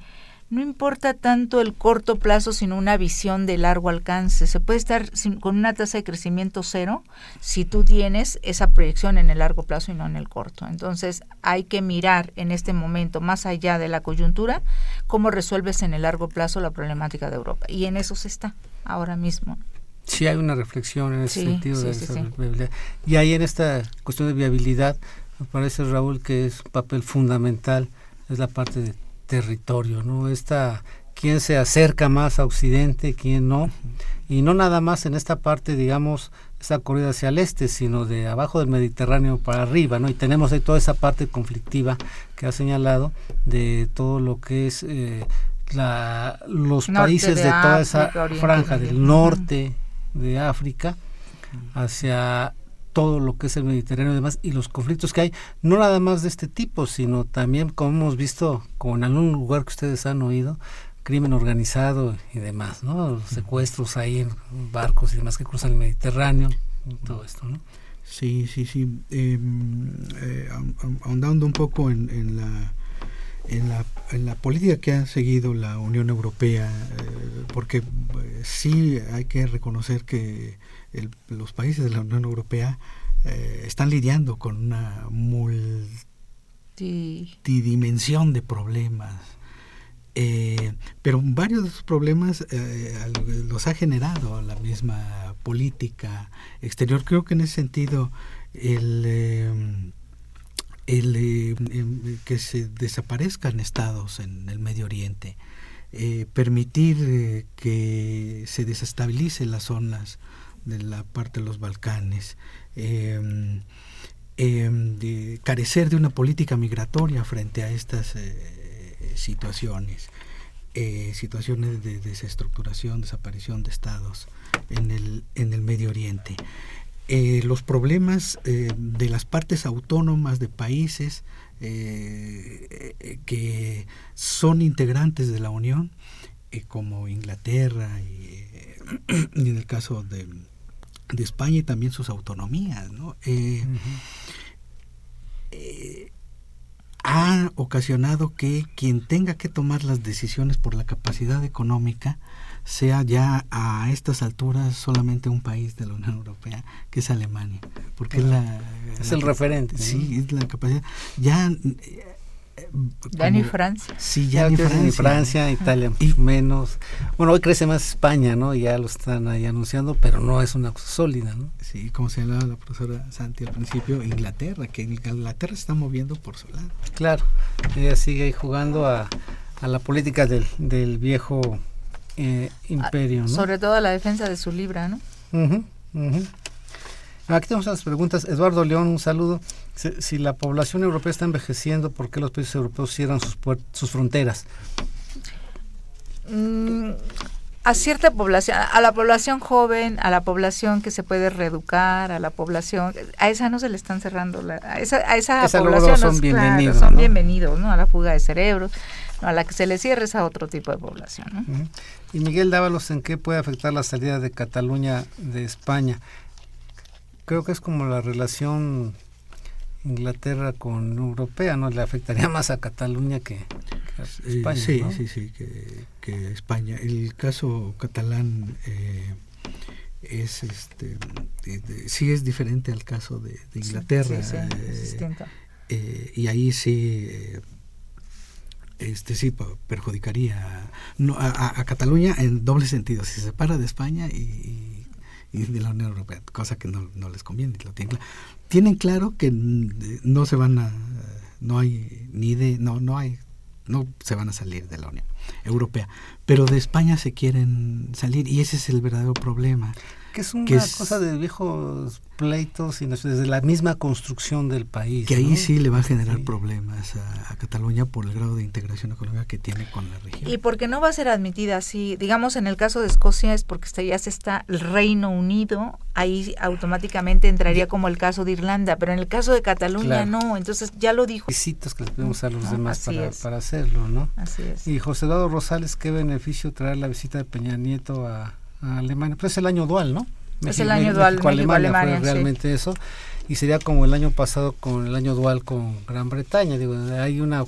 no importa tanto el corto plazo, sino una visión de largo alcance. Se puede estar con una tasa de crecimiento cero si tú tienes esa proyección en el largo plazo y no en el corto. Entonces hay que mirar en este momento, más allá de la coyuntura, cómo resuelves en el largo plazo la problemática de Europa. Y en eso se está ahora mismo. Sí hay una reflexión en ese sentido de esa viabilidad. Y ahí en esta cuestión de viabilidad, me parece Raúl que es un papel fundamental, es la parte de territorio, ¿no? Esta, quién se acerca más a Occidente, quién no, y no nada más en esta parte, digamos, esa corrida hacia el este, sino de abajo del Mediterráneo para arriba, ¿no? Y tenemos ahí toda esa parte conflictiva que ha señalado de todo lo que es eh, la, los países de, toda esa franja del norte, de África hacia todo lo que es el Mediterráneo y demás, y los conflictos que hay, no nada más de este tipo, sino también, como hemos visto, como en algún lugar que ustedes han oído, crimen organizado y demás, ¿no? Los secuestros ahí en barcos y demás que cruzan el Mediterráneo, todo esto, ¿no? Sí, sí, sí. Em, eh, ahondando un poco en la en la, en la política que ha seguido la Unión Europea, eh, porque eh, sí hay que reconocer que los países de la Unión Europea eh, están lidiando con una multidimensión de problemas. pero varios de esos problemas los ha generado la misma política exterior. Creo que en ese sentido el el, eh, em, que se desaparezcan estados en el Medio Oriente, eh, permitir eh, que se desestabilicen las zonas de la parte de los Balcanes, em, em, carecer de una política migratoria frente a estas situaciones, situaciones de desestructuración, desaparición de estados en el, en el Medio Oriente. Eh, los problemas eh, de las partes autónomas de países eh, que son integrantes de la Unión, como Inglaterra y, en el caso de, España y también sus autonomías. ha ocasionado que quien tenga que tomar las decisiones por la capacidad económica sea ya a estas alturas solamente un país de la Unión Europea, que es Alemania, porque es la es el referente. Sí, es la capacidad. Ya ya ni Francia. Sí, ya, ni, Francia. Francia. Italia y, menos. Bueno, hoy crece más España, ¿no? Ya lo están ahí anunciando, pero no es una cosa sólida, ¿no? Sí, como señalaba la profesora Santi al principio, Inglaterra, que Inglaterra se está moviendo por su lado. Claro, ella sigue ahí jugando a, a la política del, del viejo eh, imperio, ¿no? Sobre todo la defensa de su libra, ¿no? Aquí tenemos las preguntas. Eduardo León, un saludo. Si, la población europea está envejeciendo, ¿por qué los países europeos cierran sus, sus fronteras? Mm, a cierta población, a la población joven, a la población que se puede reeducar, a la población, a esa no se le están cerrando, a esa, a esa, población son bienvenidos, son bienvenidos, ¿no? A la fuga de cerebros, a la que se le cierre es a otro tipo de población, ¿no? Y Miguel Dávalos, ¿en qué puede afectar la salida de Cataluña de España? creo que es como la relación Inglaterra con europea, ¿no? Le afectaría más a Cataluña que, a España. Sí, sí, sí, que, España. El caso catalán eh, es, este, sí es diferente al caso de, Inglaterra. Sí, sí, eh, eh, y ahí sí, este sí perjudicaría no, a, Cataluña en doble sentido. Si se separa de España y de la Unión Europea, cosa que no, no les conviene. Lo tienen, claro. tienen claro que no se van a, no hay ni de, no, no hay, no se van a salir de la Unión Europea, pero de España se quieren salir y ese es el verdadero problema. Que es una cosa de viejos pleitos y desde la misma construcción del país. Que ahí sí le va a generar problemas a, Cataluña por el grado de integración económica que tiene con la región. Y porque no va a ser admitida así, digamos en el caso de Escocia es porque ya se está el Reino Unido, ahí automáticamente entraría como el caso de Irlanda, pero en el caso de Cataluña no, entonces ya lo dijo. Visitos que les podemos a los demás para, para, hacerlo, ¿no? Así es. Y José Eduardo Rosales, ¿qué beneficio trae la visita de Peña Nieto a Alemania. Pues es el año dual, ¿no? es el año dual México-Alemania. fue realmente eso. Y sería como el año pasado con el año dual con Gran Bretaña. Digo, hay una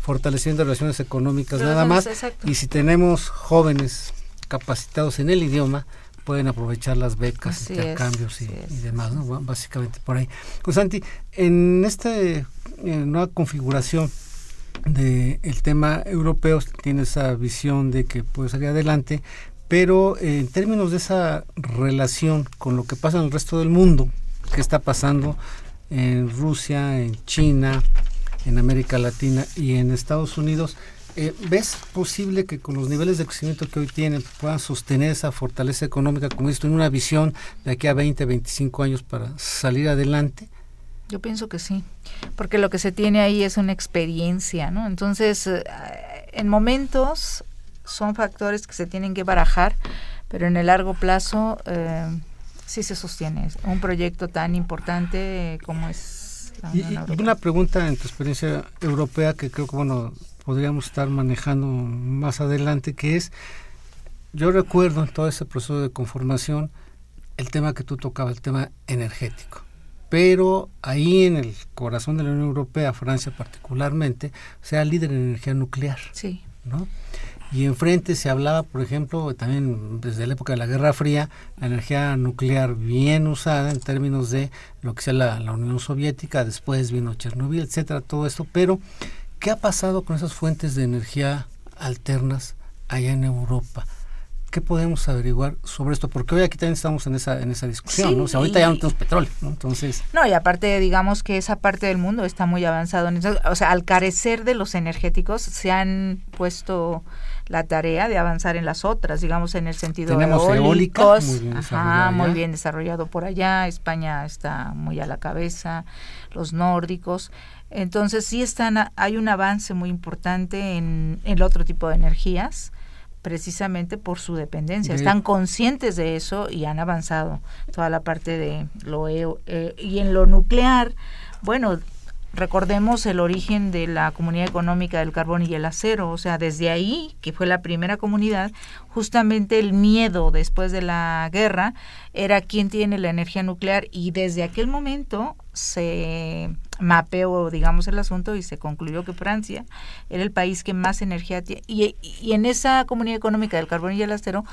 fortalecimiento de relaciones económicas nada más. Y si tenemos jóvenes capacitados en el idioma, pueden aprovechar las becas, intercambios y, demás, ¿no? básicamente por ahí. Pues Santi, en esta nueva configuración del el tema europeo, tiene esa visión de que puede salir adelante, pero eh, en términos de esa relación con lo que pasa en el resto del mundo, qué está pasando en Rusia, en China, en América Latina y en Estados Unidos, eh, ¿ves posible que con los niveles de crecimiento que hoy tienen puedan sostener esa fortaleza económica, como esto, en una visión de aquí a 20, 25 años para salir adelante? Yo pienso que sí, porque lo que se tiene ahí es una experiencia, ¿no? Entonces, eh, en momentos son factores que se tienen que barajar, pero en el largo plazo eh, sí se sostiene un proyecto tan importante como es la y, una pregunta en tu experiencia europea que creo que bueno podríamos estar manejando más adelante, que es, yo recuerdo en todo ese proceso de conformación el tema que tú tocabas, el tema energético. Pero ahí en el corazón de la Unión Europea, Francia particularmente, sea líder en energía nuclear. Sí. ¿no? Y enfrente se hablaba, por ejemplo, también desde la época de la Guerra Fría, la energía nuclear bien usada en términos de lo que sea la, Unión Soviética, después vino Chernobyl, etcétera, todo esto, pero ¿qué ha pasado con esas fuentes de energía alternas allá en Europa? ¿Qué podemos averiguar sobre esto? Porque hoy aquí también estamos en esa en esa discusión, ¿no? O sea, ahorita ya no tenemos petróleo, ¿no? Entonces... No, y aparte digamos que esa parte del mundo está muy avanzado en eso. O sea, al carecer de los energéticos se han puesto la tarea de avanzar en las otras, digamos en el sentido Tenemos eólicos, muy bien, ajá, muy bien desarrollado por allá, España está muy a la cabeza, los nórdicos, entonces sí están, hay un avance muy importante en el otro tipo de energías, precisamente por su dependencia. Están conscientes de eso y han avanzado toda la parte de lo e, eh, y en lo nuclear, bueno, recordemos el origen de la Comunidad Económica del Carbón y el Acero, o sea, desde ahí, que fue la primera comunidad, justamente el miedo después de la guerra era quién tiene la energía nuclear y desde aquel momento se mapeó, digamos, el asunto y se concluyó que Francia era el país que más energía tiene. Y, y en esa Comunidad Económica del Carbón y el Acero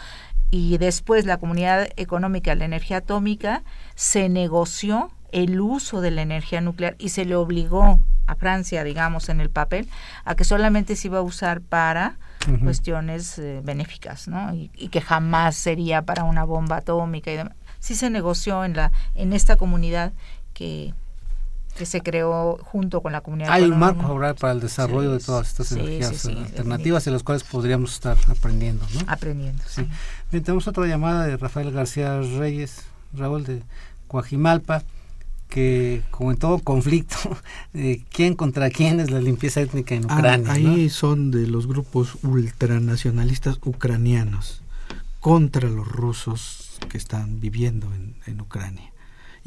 y después la Comunidad Económica de la Energía Atómica se negoció el uso de la energía nuclear y se le obligó a Francia, digamos, en el papel, a que solamente se iba a usar para cuestiones eh, benéficas, ¿no? Y, que jamás sería para una bomba atómica y demás. Sí se negoció en la en esta comunidad que que se creó junto con la comunidad. Hay un marco favorable para el desarrollo de todas estas energías alternativas en las cuales podríamos estar aprendiendo, ¿no? Aprendiendo. Sí. Bien, tenemos otra llamada de Rafael García Reyes, Raúl de Coajimalpa que como en todo conflicto, eh, quién contra quién es la limpieza étnica en ah, Ucrania. ahí son de los grupos ultranacionalistas ucranianos contra los rusos que están viviendo en, en Ucrania.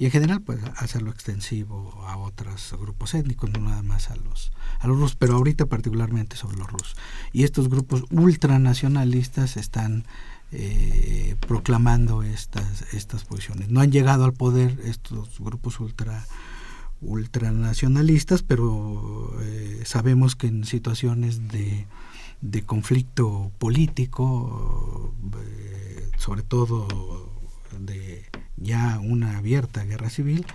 Y en general, pues hacerlo extensivo a otros grupos étnicos, no nada más a los, a los rusos, pero ahorita particularmente sobre los rusos. Y estos grupos ultranacionalistas están eh, proclamando estas, estas posiciones. No han llegado al poder estos grupos ultra ultranacionalistas, pero eh, sabemos que en situaciones de, de conflicto político, eh, sobre todo de ya una abierta guerra civil,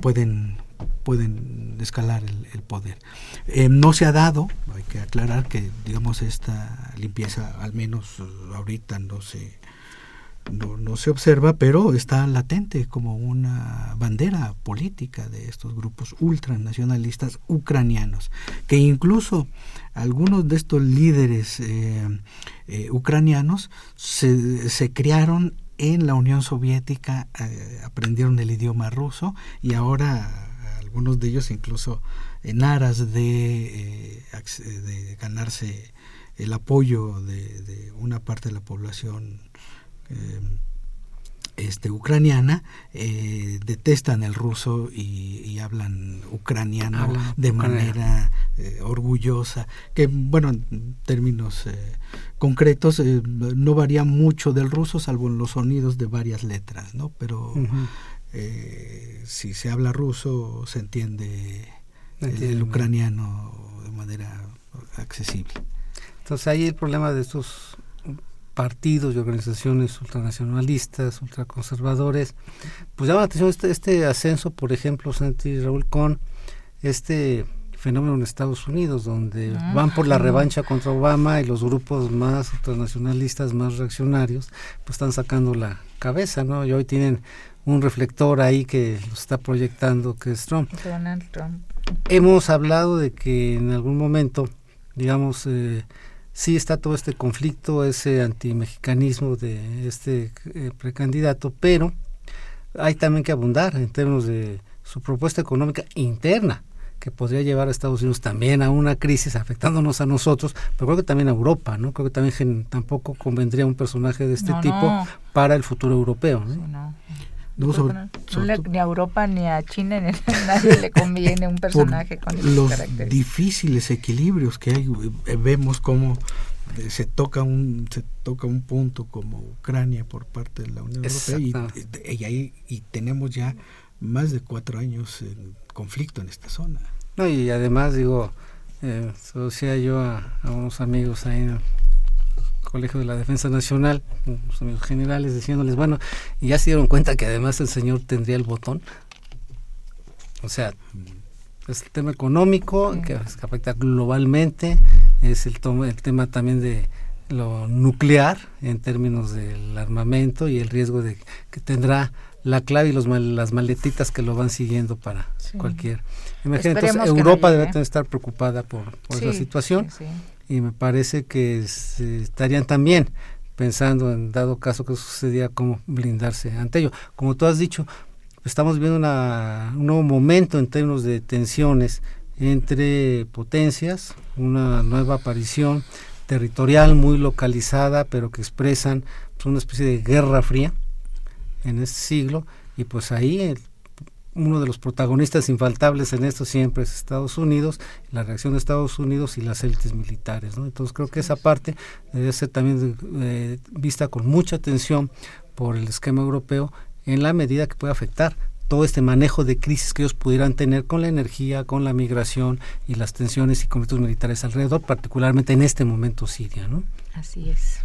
pueden pueden escalar el, poder. Eh, no se ha dado, hay que aclarar que digamos esta limpieza al menos ahorita no se no, no, se observa, pero está latente como una bandera política de estos grupos ultranacionalistas ucranianos, que incluso algunos de estos líderes eh, eh, ucranianos se, se crearon en la Unión Soviética, aprendieron el idioma ruso y ahora algunos de ellos incluso en aras de, eh, ganarse el apoyo de, una parte de la población eh, este, ucraniana, eh, detestan el ruso y, hablan ucraniano de manera orgullosa, que bueno, en términos concretos no varía mucho del ruso, salvo en los sonidos de varias letras, ¿no? Pero eh, si se habla ruso se entiende, el, ucraniano de manera accesible. Entonces ahí el problema de estos partidos y organizaciones ultranacionalistas, ultraconservadores, pues llama la atención este, este ascenso, por ejemplo, Santi Raúl, con este fenómeno en Estados Unidos, donde ah. van por la revancha contra Obama y los grupos más ultranacionalistas, más reaccionarios, pues están sacando la cabeza, ¿no? Y hoy tienen un reflector ahí que lo está proyectando, que es Trump. Donald Trump. Hemos hablado de que en algún momento, digamos, eh, sí está todo este conflicto, ese antimexicanismo de este eh, precandidato, pero hay también que abundar en términos de su propuesta económica interna que podría llevar a Estados Unidos también a una crisis afectándonos a nosotros, pero creo que también a Europa, ¿no? Creo que también tampoco convendría un personaje de este tipo para el futuro europeo, ¿no? No, ni a Europa, ni a China, ni a nadie le conviene un personaje con los difíciles equilibrios que hay. Eh, vemos cómo eh, se toca un se toca un punto como Ucrania por parte de la Unión Europea y, y, y, tenemos ya más de cuatro años en conflicto en esta zona. No, y además digo, eh, decía yo a, a unos amigos ahí Colegio de la Defensa Nacional, los amigos generales, diciéndoles, bueno, y ya se dieron cuenta que además el señor tendría el botón. O sea, es el tema económico que, afecta globalmente, es el, el tema también de lo nuclear en términos del armamento y el riesgo de que tendrá la clave y los las maletitas que lo van siguiendo para cualquier. Emergencia. Entonces, Europa debe estar preocupada por, esa situación y me parece que estarían también pensando en dado caso que sucedía cómo blindarse ante ello. Como tú has dicho, estamos viviendo una, un nuevo momento en términos de tensiones entre potencias, una nueva aparición territorial muy localizada, pero que expresan pues, una especie de guerra fría en este siglo, y pues ahí uno de los protagonistas infaltables en esto siempre es Estados Unidos, la reacción de Estados Unidos y las élites militares. ¿no? Entonces creo que esa parte debe ser también eh, vista con mucha atención por el esquema europeo en la medida que puede afectar todo este manejo de crisis que ellos pudieran tener con la energía, con la migración y las tensiones y conflictos militares alrededor, particularmente en este momento Siria. ¿no? Así es.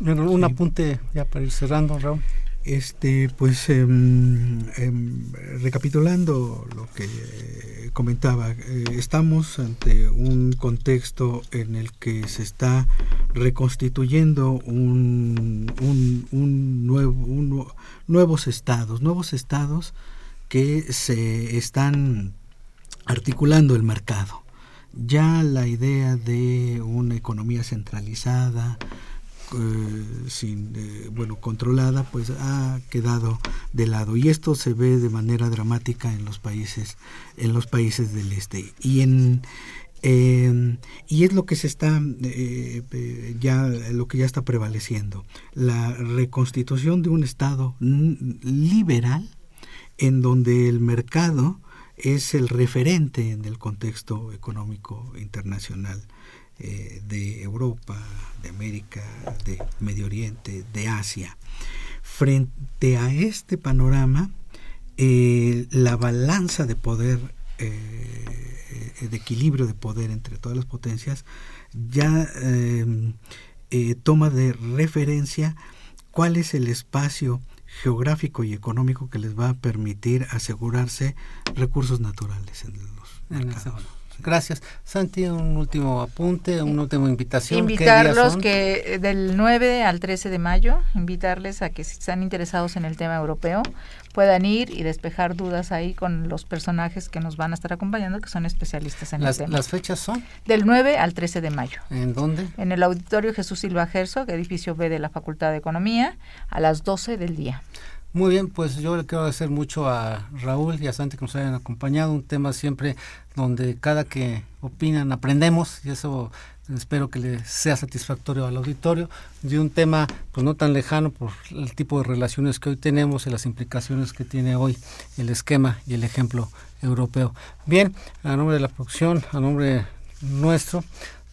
un apunte ya para ir cerrando, Raúl. Este, pues em, recapitulando lo que comentaba, eh, estamos ante un contexto en el que se está reconstituyendo un, un, nuevo, nuevos estados, nuevos estados que se están articulando el mercado. Ya la idea de una economía centralizada, eh, sin eh, bueno controlada pues ha quedado de lado. Y esto se ve de manera dramática en los países en los países del este. Y en em, y es lo que se está eh, ya lo que ya está prevaleciendo. La reconstitución de un estado liberal en donde el mercado es el referente en el contexto económico internacional eh, de Europa, de América, de Medio Oriente, de Asia. Frente a este panorama, eh, la balanza de poder, eh, de equilibrio de poder entre todas las potencias, ya toma de referencia cuál es el espacio geográfico y económico que les va a permitir asegurarse recursos naturales en los mercados. Gracias. Santi, un último apunte, una última invitación. Invitarlos que eh, del 9 al 13 de mayo, invitarles a que si están interesados en el tema europeo, puedan ir y despejar dudas ahí con los personajes que nos van a estar acompañando, que son especialistas en las, el tema. ¿Las fechas son? Del 9 al 13 de mayo. ¿En dónde? En el Auditorio Jesús Silva Herzog, edificio B de la Facultad de Economía, a las 12 del día. Muy bien, pues yo le quiero agradecer mucho a Raúl y a Santi que nos hayan acompañado. Un tema siempre donde cada que opinan aprendemos y eso espero que le sea satisfactorio al auditorio de un tema pues no tan lejano por el tipo de relaciones que hoy tenemos y las implicaciones que tiene hoy el esquema y el ejemplo europeo. Bien, a nombre de la producción, a nombre nuestro,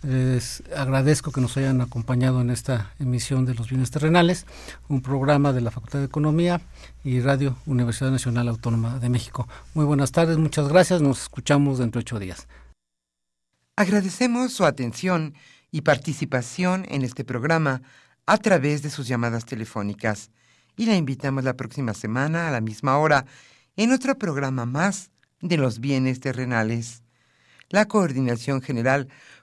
les agradezco que nos hayan acompañado en esta emisión de Los Bienes Terrenales, un programa de la Facultad de Economía y Radio Universidad Nacional Autónoma de México. Muy buenas tardes, muchas gracias, nos escuchamos dentro de ocho días. Agradecemos su atención y participación en este programa a través de sus llamadas telefónicas y la invitamos la próxima semana a la misma hora en otro programa más de los bienes terrenales. La coordinación general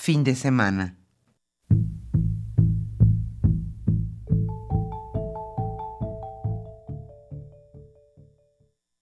fin de semana.